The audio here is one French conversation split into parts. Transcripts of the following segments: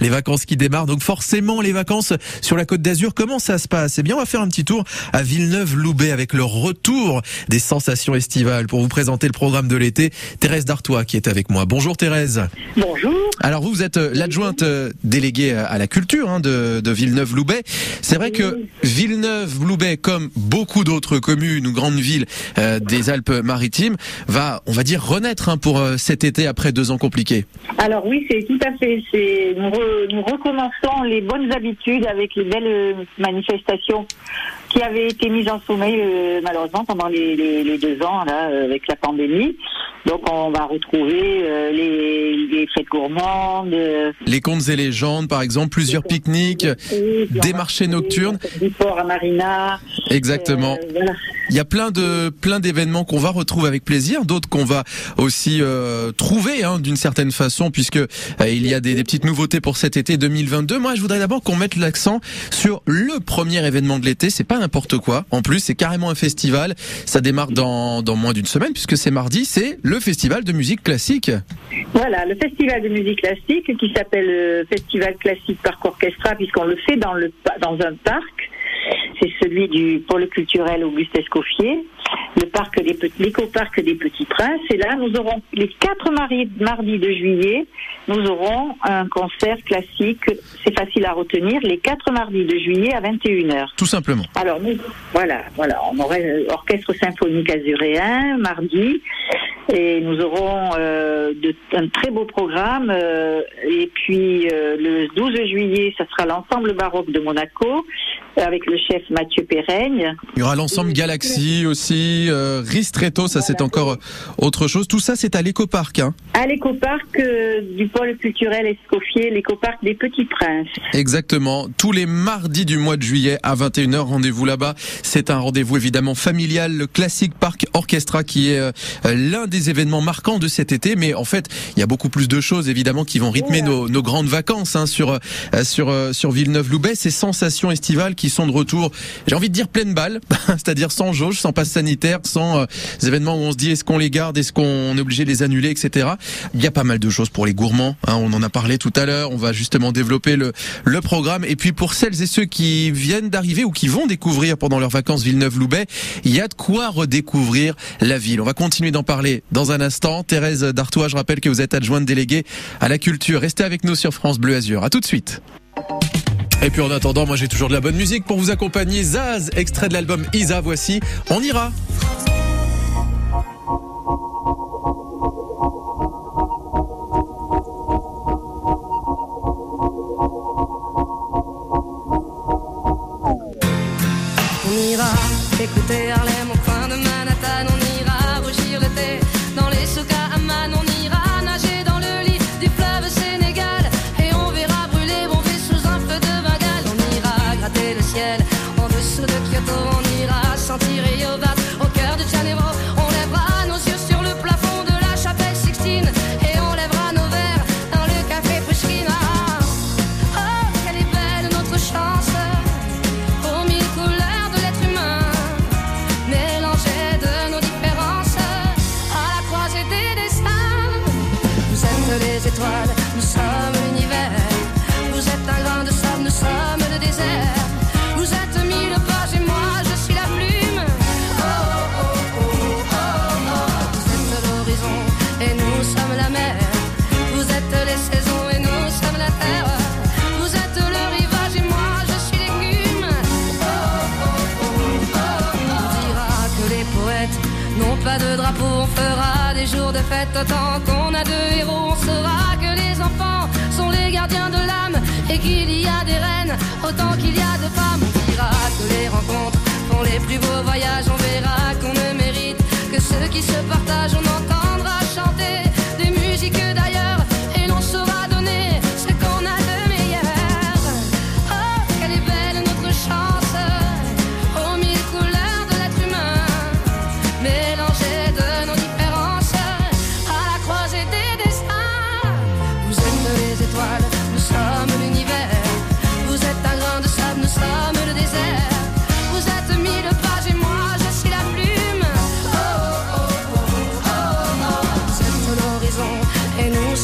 Les vacances qui démarrent, donc forcément les vacances sur la côte d'Azur, comment ça se passe? Eh bien on va faire un petit tour à Villeneuve-Loubet avec le retour des sensations estivales pour vous présenter le programme de l'été. Thérèse Dartois qui est avec moi. Bonjour Thérèse. Bonjour. Alors vous, vous êtes euh, l'adjointe euh, déléguée à la culture hein, de, de Villeneuve-Loubet. C'est vrai que Villeneuve-Loubet, comme beaucoup d'autres communes ou grandes villes euh, des Alpes-Maritimes, va, on va dire, renaître hein, pour euh, cet été après deux ans compliqués. Alors oui, c'est tout à fait. C'est nous, re- nous recommençons les bonnes habitudes avec les belles euh, manifestations qui avaient été mises en sommeil euh, malheureusement pendant les, les- les deux ans là euh, avec la pandémie. Donc on va retrouver euh, les, les fêtes gourmandes. Les contes et légendes, par exemple, plusieurs pique-niques, des marchés nocturnes. Du port à Marina. Exactement. Voilà. Il y a plein de plein d'événements qu'on va retrouver avec plaisir, d'autres qu'on va aussi trouver hein, d'une certaine façon, puisque il y a des, des petites nouveautés pour cet été 2022. Moi, je voudrais d'abord qu'on mette l'accent sur le premier événement de l'été. C'est pas n'importe quoi. En plus, c'est carrément un festival. Ça démarre dans dans moins d'une semaine, puisque c'est mardi. C'est le festival de musique classique. Voilà, le festival de musique classique qui s'appelle le Festival classique Parc Orchestra puisqu'on le fait dans le dans un parc. C'est celui du pôle culturel Auguste Escoffier, le parc des petits, l'éco-parc des Petits Princes. Et là, nous aurons les quatre mardis de juillet, nous aurons un concert classique. C'est facile à retenir. Les quatre mardis de juillet à 21h. Tout simplement. Alors nous, voilà, voilà, on aurait euh, orchestre symphonique azuréen mardi, et nous aurons euh, de, un très beau programme. euh, et puis euh, le 12 juillet, ça sera l'ensemble baroque de Monaco avec le chef Mathieu Perraigne. Il y aura l'ensemble Galaxy aussi, euh, Ristretto, ça c'est encore autre chose. Tout ça c'est à l'éco-parc. Hein. À l'écoparc euh, du pôle culturel Escoffier, l'écoparc des Petits Princes. Exactement. Tous les mardis du mois de juillet à 21h, rendez-vous là-bas. C'est un rendez-vous évidemment familial, le classique Parc Orchestra qui est euh, l'un des événements marquants de cet été. Mais en fait, il y a beaucoup plus de choses évidemment qui vont rythmer nos, nos grandes vacances hein, sur euh, sur euh, sur Villeneuve-Loubet. Ces sensations estivales qui sont de retour. J'ai envie de dire pleine balle, c'est-à-dire sans jauge, sans passe sanitaire, sans euh, événements où on se dit est-ce qu'on les garde, est-ce qu'on est obligé de les annuler, etc. Il y a pas mal de choses pour les gourmands. hein, on en a parlé tout à l'heure. On va justement développer le le programme. Et puis pour celles et ceux qui viennent d'arriver ou qui vont découvrir pendant leurs vacances Villeneuve-Loubet, il y a de quoi redécouvrir la ville. On va continuer d'en parler dans un instant. Thérèse Dartois, je rappelle que vous êtes adjointe déléguée à la culture. Restez avec nous sur France Bleu Azur. À tout de suite. Et puis en attendant, moi j'ai toujours de la bonne musique pour vous accompagner. Zaz, extrait de l'album Isa, voici. On ira. On ira écouter ira fête autant qu'on a de héros. On saura que les enfants sont les gardiens de l'âme et qu'il y a des reines autant qu'il y a de femmes. On dira que les rencontres font les plus beaux voyages, on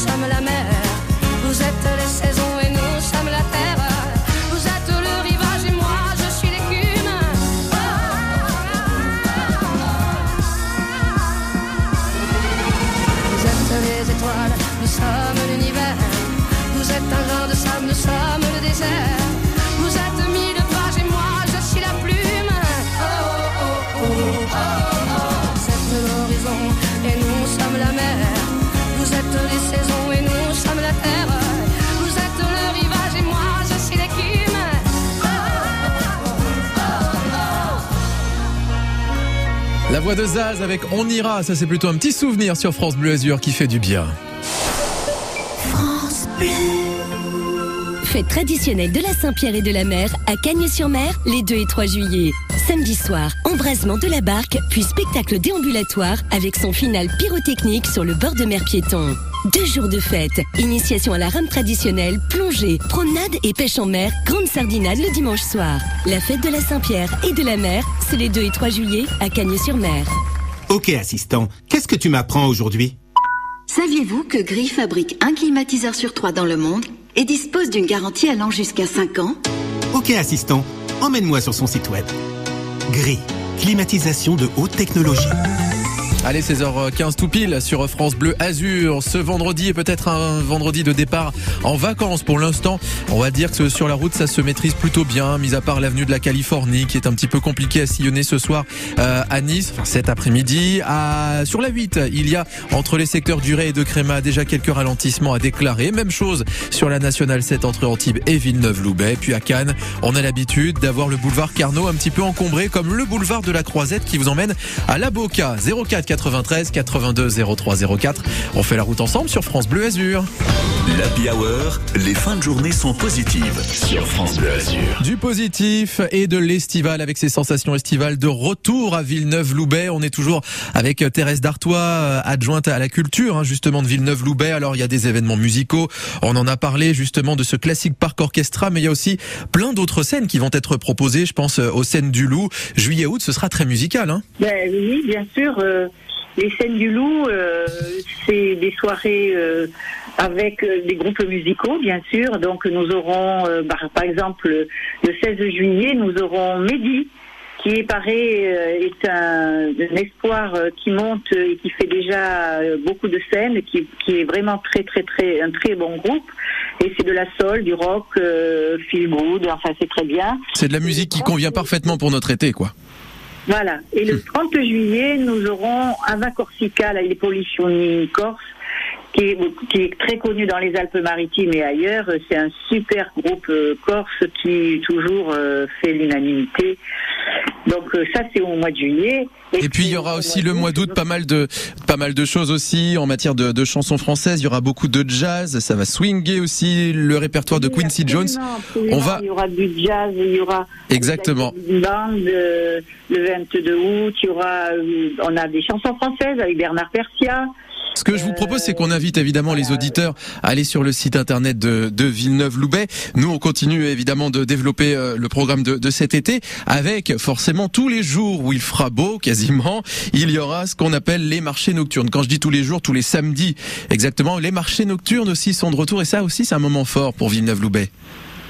sommes la mer. Vous êtes les saisons et nous sommes la terre. Vous êtes le rivage et moi je suis l'écume. Vous êtes les étoiles, nous sommes l'univers. Vous êtes un grain de sable, nous sommes le désert. Voix de Zaz avec On ira, ça c'est plutôt un petit souvenir sur France Bleu Azur qui fait du bien. Fête traditionnelle de la Saint-Pierre et de la Mer à Cagnes-sur-Mer les 2 et 3 juillet. Samedi soir, embrasement de la barque, puis spectacle déambulatoire avec son final pyrotechnique sur le bord de mer piéton. Deux jours de fête, initiation à la rame traditionnelle, plongée, promenade et pêche en mer, grande sardinade le dimanche soir. La fête de la Saint-Pierre et de la Mer, c'est les 2 et 3 juillet à Cagnes-sur-Mer. Ok assistant, qu'est-ce que tu m'apprends aujourd'hui? Saviez-vous que Gris fabrique un climatiseur sur trois dans le monde? Et dispose d'une garantie allant jusqu'à 5 ans Ok assistant, emmène-moi sur son site web. Gris, climatisation de haute technologie. Allez, 16h15 tout pile sur France Bleu Azur. Ce vendredi est peut-être un vendredi de départ en vacances pour l'instant. On va dire que sur la route, ça se maîtrise plutôt bien, mis à part l'avenue de la Californie qui est un petit peu compliqué à sillonner ce soir euh, à Nice, enfin cet après-midi. À, sur la 8, il y a entre les secteurs du Ré et de Créma déjà quelques ralentissements à déclarer. Même chose sur la Nationale 7 entre Antibes et Villeneuve-Loubet. Puis à Cannes, on a l'habitude d'avoir le boulevard Carnot un petit peu encombré comme le boulevard de la Croisette qui vous emmène à la Boca 04 93 82 03 04. On fait la route ensemble sur France Bleu Azur. L'Happy Hour, les fins de journée sont positives sur France Bleu Azur. Du positif et de l'estival avec ses sensations estivales de retour à Villeneuve-Loubet. On est toujours avec Thérèse Dartois, euh, adjointe à la culture, hein, justement de Villeneuve-Loubet. Alors il y a des événements musicaux. On en a parlé justement de ce classique parc orchestra, mais il y a aussi plein d'autres scènes qui vont être proposées. Je pense euh, aux scènes du Loup. Juillet-août, ce sera très musical. Hein. Ben oui, bien sûr. euh, les scènes du loup, euh, c'est des soirées euh, avec euh, des groupes musicaux, bien sûr. Donc nous aurons, euh, par, par exemple, le 16 juillet, nous aurons Mehdi, qui paraît euh, est un, un espoir euh, qui monte et qui fait déjà beaucoup de scènes, qui, qui est vraiment très très très un très bon groupe. Et c'est de la soul, du rock, feel good, enfin c'est très bien. C'est de la musique qui convient parfaitement pour notre été, quoi. Voilà. Et le 30 juillet, nous aurons Ava Corsica, là, les Corse, qui est, qui est très connu dans les Alpes-Maritimes et ailleurs. C'est un super groupe euh, corse qui toujours euh, fait l'unanimité. Donc euh, ça, c'est au mois de juillet. Et puis il y aura au aussi le mois d'août pas mal de pas mal de choses aussi en matière de, de chansons françaises. Il y aura beaucoup de jazz, ça va swinger aussi le répertoire de Quincy Jones. absolument. On va Il y aura du jazz, il y aura Exactement. une bande euh, le 22 août. Il y aura, euh, on a des chansons françaises avec Bernard Persia. Ce que je vous propose, c'est qu'on invite évidemment les auditeurs à aller sur le site internet de, de Villeneuve-Loubet. Nous, on continue évidemment de développer euh, le programme de, de cet été avec forcément tous les jours où il fera beau, quasiment, il y aura ce qu'on appelle les marchés nocturnes. Quand je dis tous les jours, tous les samedis, exactement, les marchés nocturnes aussi sont de retour et ça aussi, c'est un moment fort pour Villeneuve-Loubet.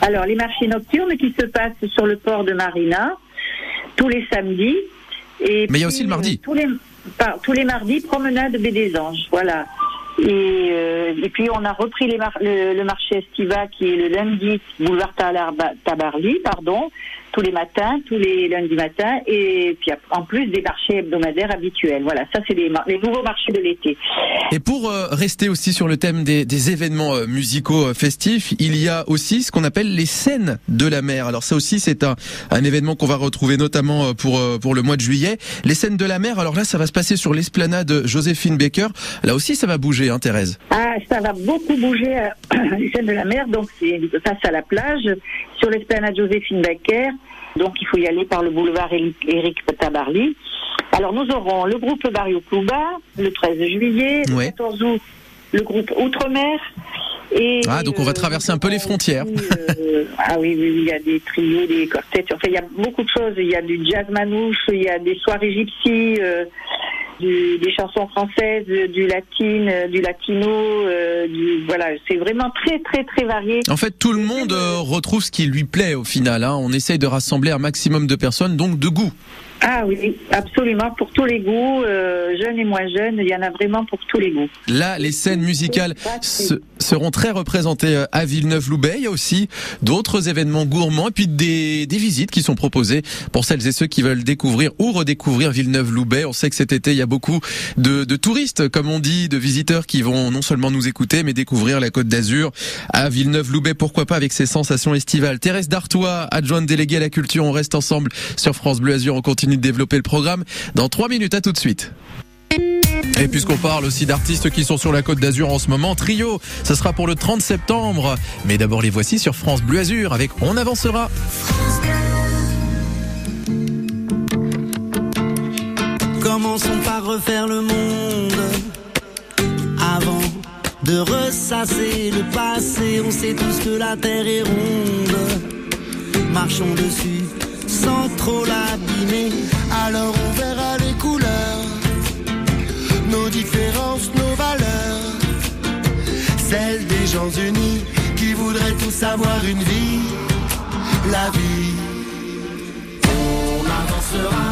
Alors, les marchés nocturnes qui se passent sur le port de Marina tous les samedis. Et Mais il y a aussi le mardi. euh, tous, les, par- tous les mardis, promenade Baie des Anges. Voilà. Et, euh, et puis, on a repris les mar- le, le marché estival qui est le lundi, boulevard Tabarly, pardon, tous les matins, tous les lundis matins. Et puis, en plus des marchés hebdomadaires habituels. Voilà, ça, c'est les, nouveaux marchés de l'été. Et pour euh, rester aussi sur le thème des, des événements euh, musicaux euh, festifs, il y a aussi ce qu'on appelle les scènes de la mer. Alors ça aussi c'est un, un événement qu'on va retrouver notamment pour pour le mois de juillet. Les scènes de la mer. Alors là ça va se passer sur l'esplanade Joséphine Baker. Là aussi ça va bouger, hein, Thérèse. Ah, ça va beaucoup bouger les scènes de la mer, donc c'est face à la plage, sur l'esplanade Joséphine Baker. Donc il faut y aller par le boulevard Éric Tabarly. Alors nous aurons le groupe Barrio Cluba le 13 juillet, Ouais. le 14 août, le groupe Outre-mer. Et Ah, donc on va euh, traverser un peu les frontières. euh, ah oui, oui, il y a des trios, des quartets. Enfin, il y a beaucoup de choses. Il y a du jazz manouche, il y a des soirées gypsy, euh, du- des chansons françaises, du latine, euh, du latino. euh, du, voilà, c'est vraiment très, très, très varié. En fait tout le monde euh, retrouve ce qui lui plaît au final. Hein. On essaye de rassembler un maximum de personnes, donc de goût. Ah oui, absolument, pour tous les goûts, euh, jeunes et moins jeunes, il y en a vraiment pour tous les goûts. Là, les scènes musicales se- seront très représentées euh, à Villeneuve-Loubet. Il y a aussi d'autres événements gourmands et puis des, des visites qui sont proposées pour celles et ceux qui veulent découvrir ou redécouvrir Villeneuve-Loubet. On sait que cet été, il y a beaucoup de, de touristes, comme on dit, de visiteurs qui vont non seulement nous écouter, mais découvrir la Côte d'Azur à Villeneuve-Loubet. Pourquoi pas avec ses sensations estivales? Thérèse Dartois, adjointe déléguée à la culture, on reste ensemble sur France Bleu Azur. On continue de développer le programme dans trois minutes. À tout de suite. Et puisqu'on parle aussi d'artistes qui sont sur la côte d'Azur en ce moment, Trio, ce sera pour le 30 septembre. Mais d'abord les voici sur France Bleu Azur avec On avancera. Commençons par refaire le monde avant de ressasser le passé. On sait tous que la terre est ronde. Marchons dessus sans trop l'abîmer. Alors on verra les couleurs, nos différences, nos valeurs. Celles des gens unis qui voudraient tous avoir une vie, la vie. On avancera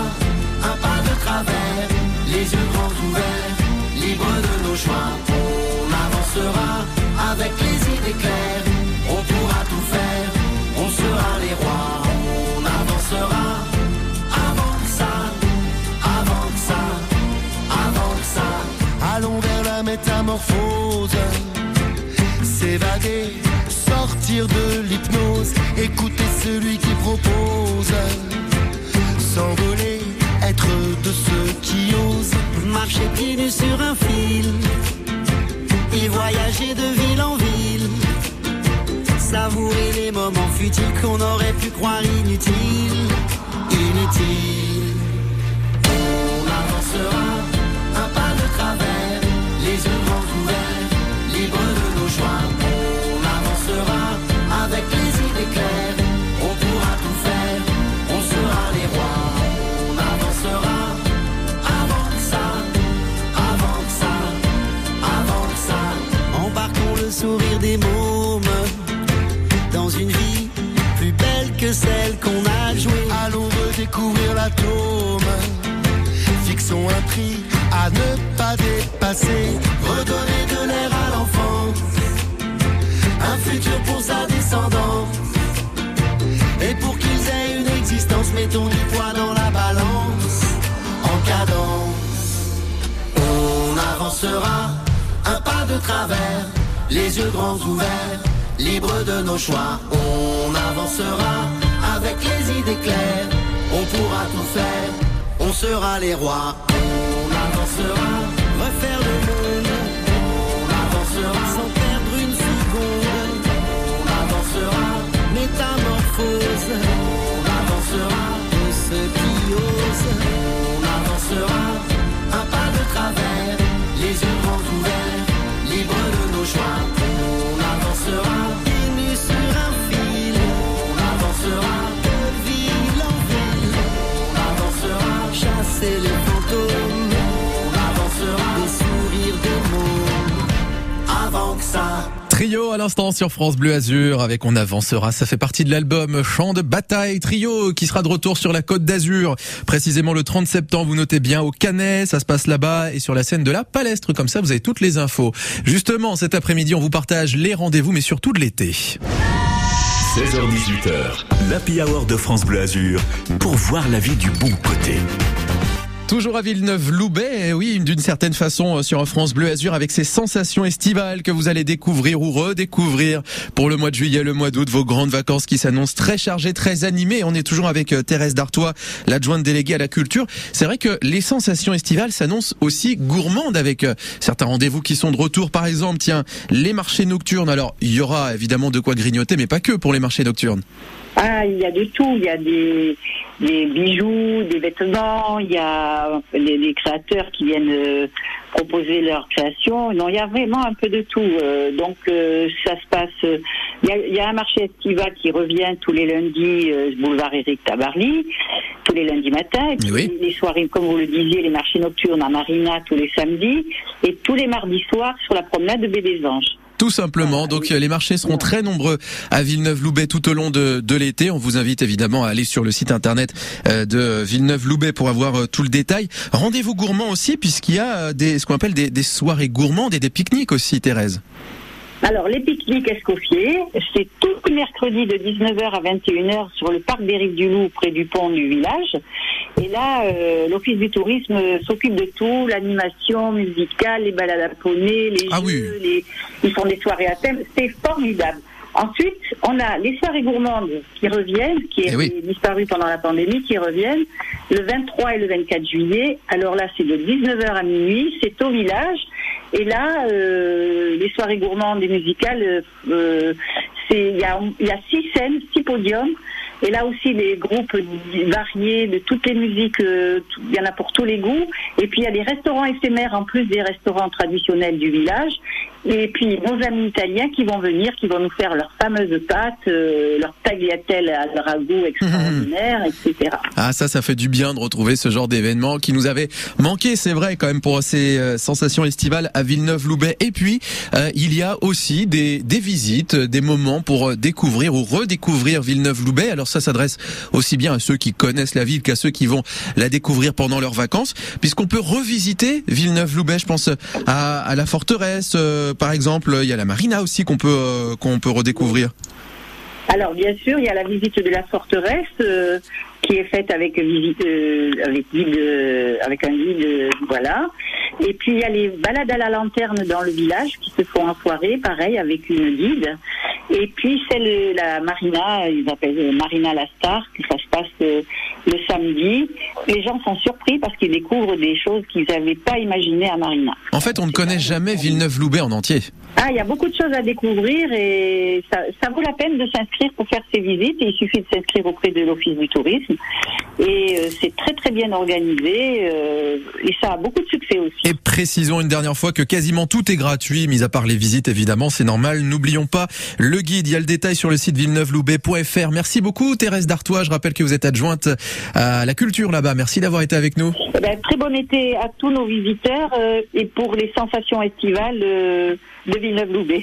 un pas de travers, les yeux grands ouverts, libres de nos choix. On avancera avec sortir de l'hypnose, écouter celui qui propose, s'envoler, être de ceux qui osent. Marcher pieds nus sur un fil et voyager de ville en ville. Savourer les moments futiles qu'on aurait pu croire inutiles. Inutiles. On avancera celle qu'on a jouée. Allons redécouvrir l'atome, fixons un prix à ne pas dépasser. Redonner de l'air à l'enfant, un futur pour sa descendance. Et pour qu'ils aient une existence, mettons du poids dans la balance, en cadence. On avancera un pas de travers, les yeux grands ouverts, libres de nos choix. On avancera avec les idées claires, on pourra tout faire, on sera les rois. On avancera, refaire le monde. On avancera sans perdre une seconde. On avancera, métamorphose. On avancera de ceux qui osent. On avancera, un pas de travers, les yeux grands ouverts, libres de nos choix. On avancera, nus sur un fil. On avancera, chasser les fantômes. On avancera, des sourires, des mots. Avant que ça. Trio à l'instant sur France Bleu Azur avec On avancera. Ça fait partie de l'album Chant de bataille. Trio qui sera de retour sur la côte d'Azur. Précisément le 30 septembre, vous notez bien au Canet. Ça se passe là-bas et sur la scène de la Palestre. Comme ça, vous avez toutes les infos. Justement, cet après-midi, on vous partage les rendez-vous, mais surtout de l'été. 16h-18h, l'Happy Hour de France Bleu Azur pour voir la vie du bon côté. Toujours à Villeneuve-Loubet, eh oui, d'une certaine façon euh, sur France Bleu Azur avec ces sensations estivales que vous allez découvrir ou redécouvrir pour le mois de juillet, le mois d'août, vos grandes vacances qui s'annoncent très chargées, très animées. On est toujours avec euh, Thérèse Dartois, l'adjointe déléguée à la culture. C'est vrai que les sensations estivales s'annoncent aussi gourmandes avec euh, certains rendez-vous qui sont de retour. Par exemple, tiens, les marchés nocturnes. Alors, il y aura évidemment de quoi grignoter, mais pas que pour les marchés nocturnes. Ah, il y a de tout. Il y a des, des bijoux, des vêtements. Il y a les, les créateurs qui viennent euh, proposer leurs créations. Non, il y a vraiment un peu de tout. Euh, donc, euh, ça se passe. euh, Il y, a, il y a un marché estival qui revient tous les lundis, euh, boulevard Éric Tabarly, tous les lundis matins. Et puis Oui. les soirées, comme vous le disiez, les marchés nocturnes à Marina tous les samedis. Et tous les mardis soirs sur la promenade de Baie des Anges. Tout simplement. Donc euh, les marchés seront très nombreux à Villeneuve-Loubet tout au long de, de l'été. On vous invite évidemment à aller sur le site internet euh, de Villeneuve-Loubet pour avoir euh, tout le détail. Rendez-vous gourmand aussi puisqu'il y a des ce qu'on appelle des, des soirées gourmandes et des pique-niques aussi, Thérèse. Alors, les pique-niques Escoffier, c'est tout le mercredi de 19h à 21h sur le parc des Rives du Loup, près du pont du village. Et là, euh, l'Office du tourisme euh, s'occupe de tout, l'animation musicale, les balades à poney, les Ah jeux, les... ils font des soirées à thème. C'est formidable. Ensuite, on a les soirées gourmandes qui reviennent, qui Eh étaient oui. disparues pendant la pandémie, qui reviennent le 23 et le 24 juillet. Alors là, c'est de 19h à minuit, c'est au village. Et là, euh, les soirées gourmandes et musicales, euh, euh, c'est il y a, il y a six scènes, six podiums. Et là aussi, les groupes variés de toutes les musiques, euh, il y en a pour tous les goûts. Et puis, il y a des restaurants éphémères en plus des restaurants traditionnels du village. Et puis, nos amis italiens qui vont venir, qui vont nous faire leurs fameuses pâtes, euh, leur tagliatelle à ragoût extraordinaire, etc. Ah ça, ça fait du bien de retrouver ce genre d'événement qui nous avait manqué, c'est vrai quand même pour ces euh, sensations estivales à Villeneuve-Loubet. Et puis euh, il y a aussi des, des visites, des moments pour euh, découvrir ou redécouvrir Villeneuve-Loubet. Alors ça s'adresse aussi bien à ceux qui connaissent la ville qu'à ceux qui vont la découvrir pendant leurs vacances, puisqu'on peut revisiter Villeneuve-Loubet. Je pense à, à la forteresse, euh, par exemple. Il y a la marina aussi qu'on peut euh, qu'on peut redécouvrir. Alors bien sûr, il y a la visite de la forteresse euh, qui est faite avec visite euh, avec guide euh, avec un guide euh, voilà. Et puis il y a les balades à la lanterne dans le village qui se font en soirée, pareil avec une guide. Et puis celle la marina, ils appellent Marina la Star, que ça se passe le samedi. Les gens sont surpris parce qu'ils découvrent des choses qu'ils n'avaient pas imaginées à Marina. En fait, on ne connaît jamais Villeneuve-Loubet en entier. Ah, il y a beaucoup de choses à découvrir et ça, ça vaut la peine de s'inscrire pour faire ces visites. Et il suffit de s'inscrire auprès de l'Office du tourisme. Et euh, c'est très très bien organisé euh, et ça a beaucoup de succès aussi. Et précisons une dernière fois que quasiment tout est gratuit, mis à part les visites évidemment, c'est normal. N'oublions pas le guide, il y a le détail sur le site villeneuveloubet.fr. Merci beaucoup Thérèse Dartois, je rappelle que vous êtes adjointe à la culture là-bas. Merci d'avoir été avec nous. Eh ben, très bon été à tous nos visiteurs euh, et pour les sensations estivales euh, de Villeneuve-Loubet.